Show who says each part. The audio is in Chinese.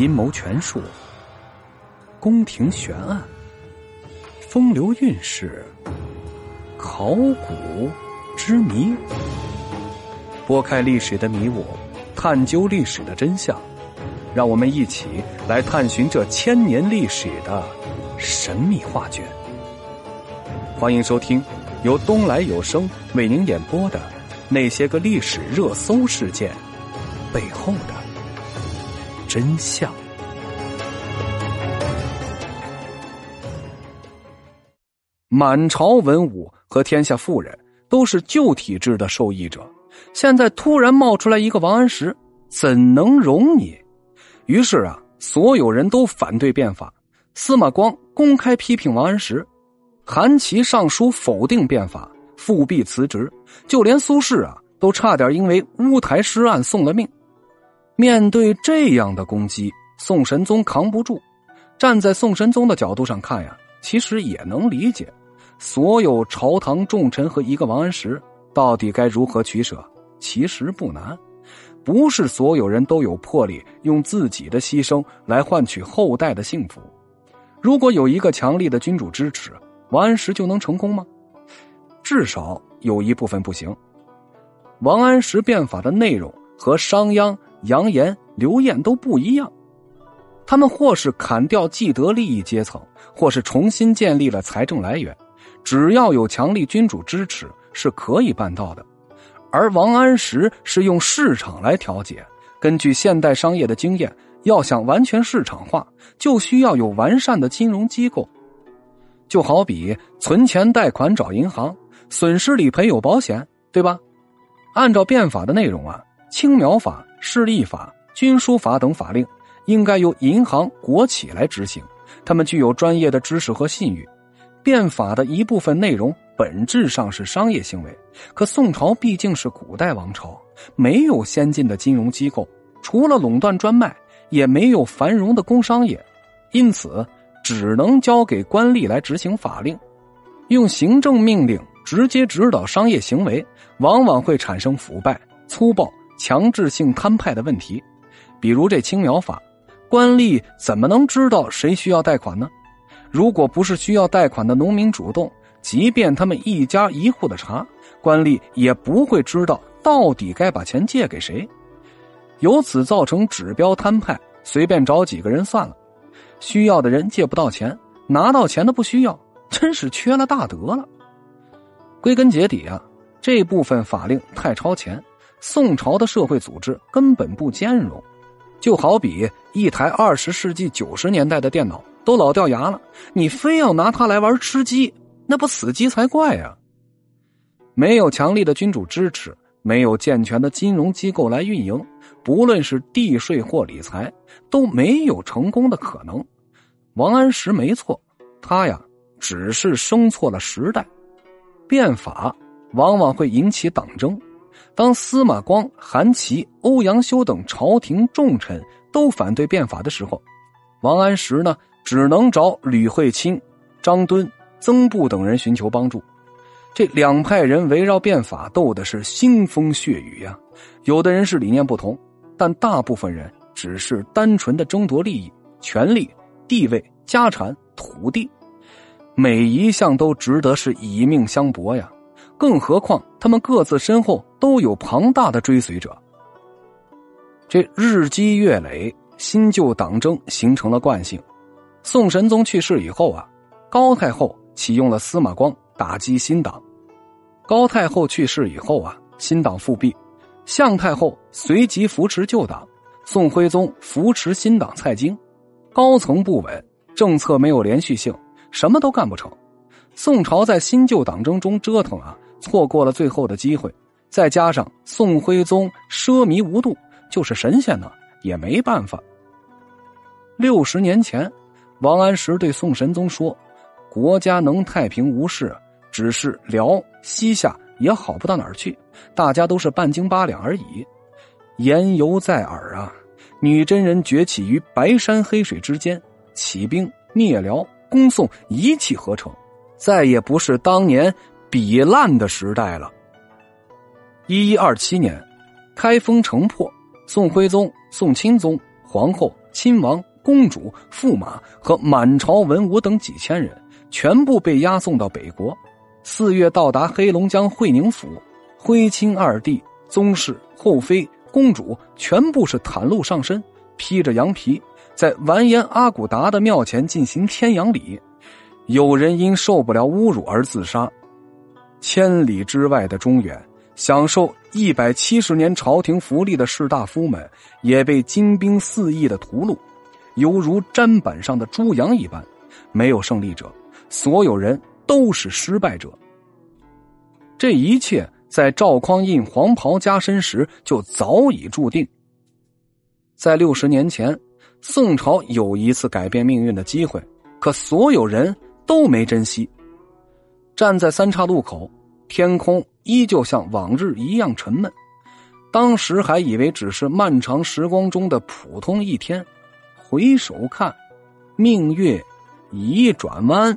Speaker 1: 阴谋权术、宫廷悬案、风流韵事、考古之谜，拨开历史的迷雾，探究历史的真相，让我们一起来探寻这千年历史的神秘画卷。欢迎收听由东来有声为您演播的《那些个历史热搜事件背后的真相》。满朝文武和天下富人都是旧体制的受益者，现在突然冒出来一个王安石，怎能容你？于是啊，所有人都反对变法。司马光公开批评王安石，韩琦上书否定变法，复辟辞职。就连苏轼啊，都差点因为乌台诗案送了命。面对这样的攻击，宋神宗扛不住。站在宋神宗的角度上看呀，其实也能理解。所有朝堂重臣和一个王安石，到底该如何取舍？其实不难，不是所有人都有魄力用自己的牺牲来换取后代的幸福。如果有一个强力的君主支持，王安石就能成功吗？至少有一部分不行。王安石变法的内容和商鞅、杨炎、刘晏都不一样，他们或是砍掉既得利益阶层，或是重新建立了财政来源。只要有强力君主支持，是可以办到的。而王安石是用市场来调节。根据现代商业的经验，要想完全市场化，就需要有完善的金融机构。就好比存钱贷款找银行，损失理赔有保险，对吧？按照变法的内容啊，青苗法、市吏法、军书法等法令，应该由银行、国企来执行，他们具有专业的知识和信誉。变法的一部分内容本质上是商业行为，可宋朝毕竟是古代王朝，没有先进的金融机构，除了垄断专卖，也没有繁荣的工商业，因此只能交给官吏来执行法令，用行政命令直接指导商业行为，往往会产生腐败、粗暴、强制性摊派的问题。比如这青苗法，官吏怎么能知道谁需要贷款呢？如果不是需要贷款的农民主动，即便他们一家一户的查，官吏也不会知道到底该把钱借给谁，由此造成指标摊派，随便找几个人算了。需要的人借不到钱，拿到钱的不需要，真是缺了大德了。归根结底啊，这部分法令太超前，宋朝的社会组织根本不兼容。就好比一台二十世纪九十年代的电脑。都老掉牙了，你非要拿它来玩吃鸡，那不死鸡才怪呀！没有强力的君主支持，没有健全的金融机构来运营，不论是地税或理财，都没有成功的可能。王安石没错，他呀只是生错了时代。变法往往会引起党争，当司马光、韩琦、欧阳修等朝廷重臣都反对变法的时候，王安石呢？只能找吕惠卿、张敦、曾布等人寻求帮助。这两派人围绕变法斗的是腥风血雨呀。有的人是理念不同，但大部分人只是单纯的争夺利益、权力、地位、家产、土地，每一项都值得是以命相搏呀。更何况他们各自身后都有庞大的追随者。这日积月累，新旧党争形成了惯性。宋神宗去世以后啊，高太后启用了司马光打击新党。高太后去世以后啊，新党复辟，向太后随即扶持旧党，宋徽宗扶持新党蔡京。高层不稳，政策没有连续性，什么都干不成。宋朝在新旧党争中折腾啊，错过了最后的机会。再加上宋徽宗奢靡无度，就是神仙呢也没办法。六十年前。王安石对宋神宗说：“国家能太平无事，只是辽西夏也好不到哪儿去，大家都是半斤八两而已。”言犹在耳啊！女真人崛起于白山黑水之间，起兵灭辽，攻宋一气呵成，再也不是当年比烂的时代了。一一二七年，开封城破，宋徽宗、宋钦宗、皇后亲王、公主、驸马和满朝文武等几千人，全部被押送到北国。四月到达黑龙江会宁府，徽钦二帝、宗室、后妃、公主全部是袒露上身，披着羊皮，在完颜阿骨达的庙前进行天阳礼。有人因受不了侮辱而自杀。千里之外的中原，享受一百七十年朝廷福利的士大夫们，也被金兵四溢的屠戮，犹如砧板上的猪羊一般，没有胜利者，所有人。都是失败者。这一切在赵匡胤黄袍加身时就早已注定。在六十年前，宋朝有一次改变命运的机会，可所有人都没珍惜。站在三岔路口，天空依旧像往日一样沉闷。当时还以为只是漫长时光中的普通一天，回首看，命运已转弯。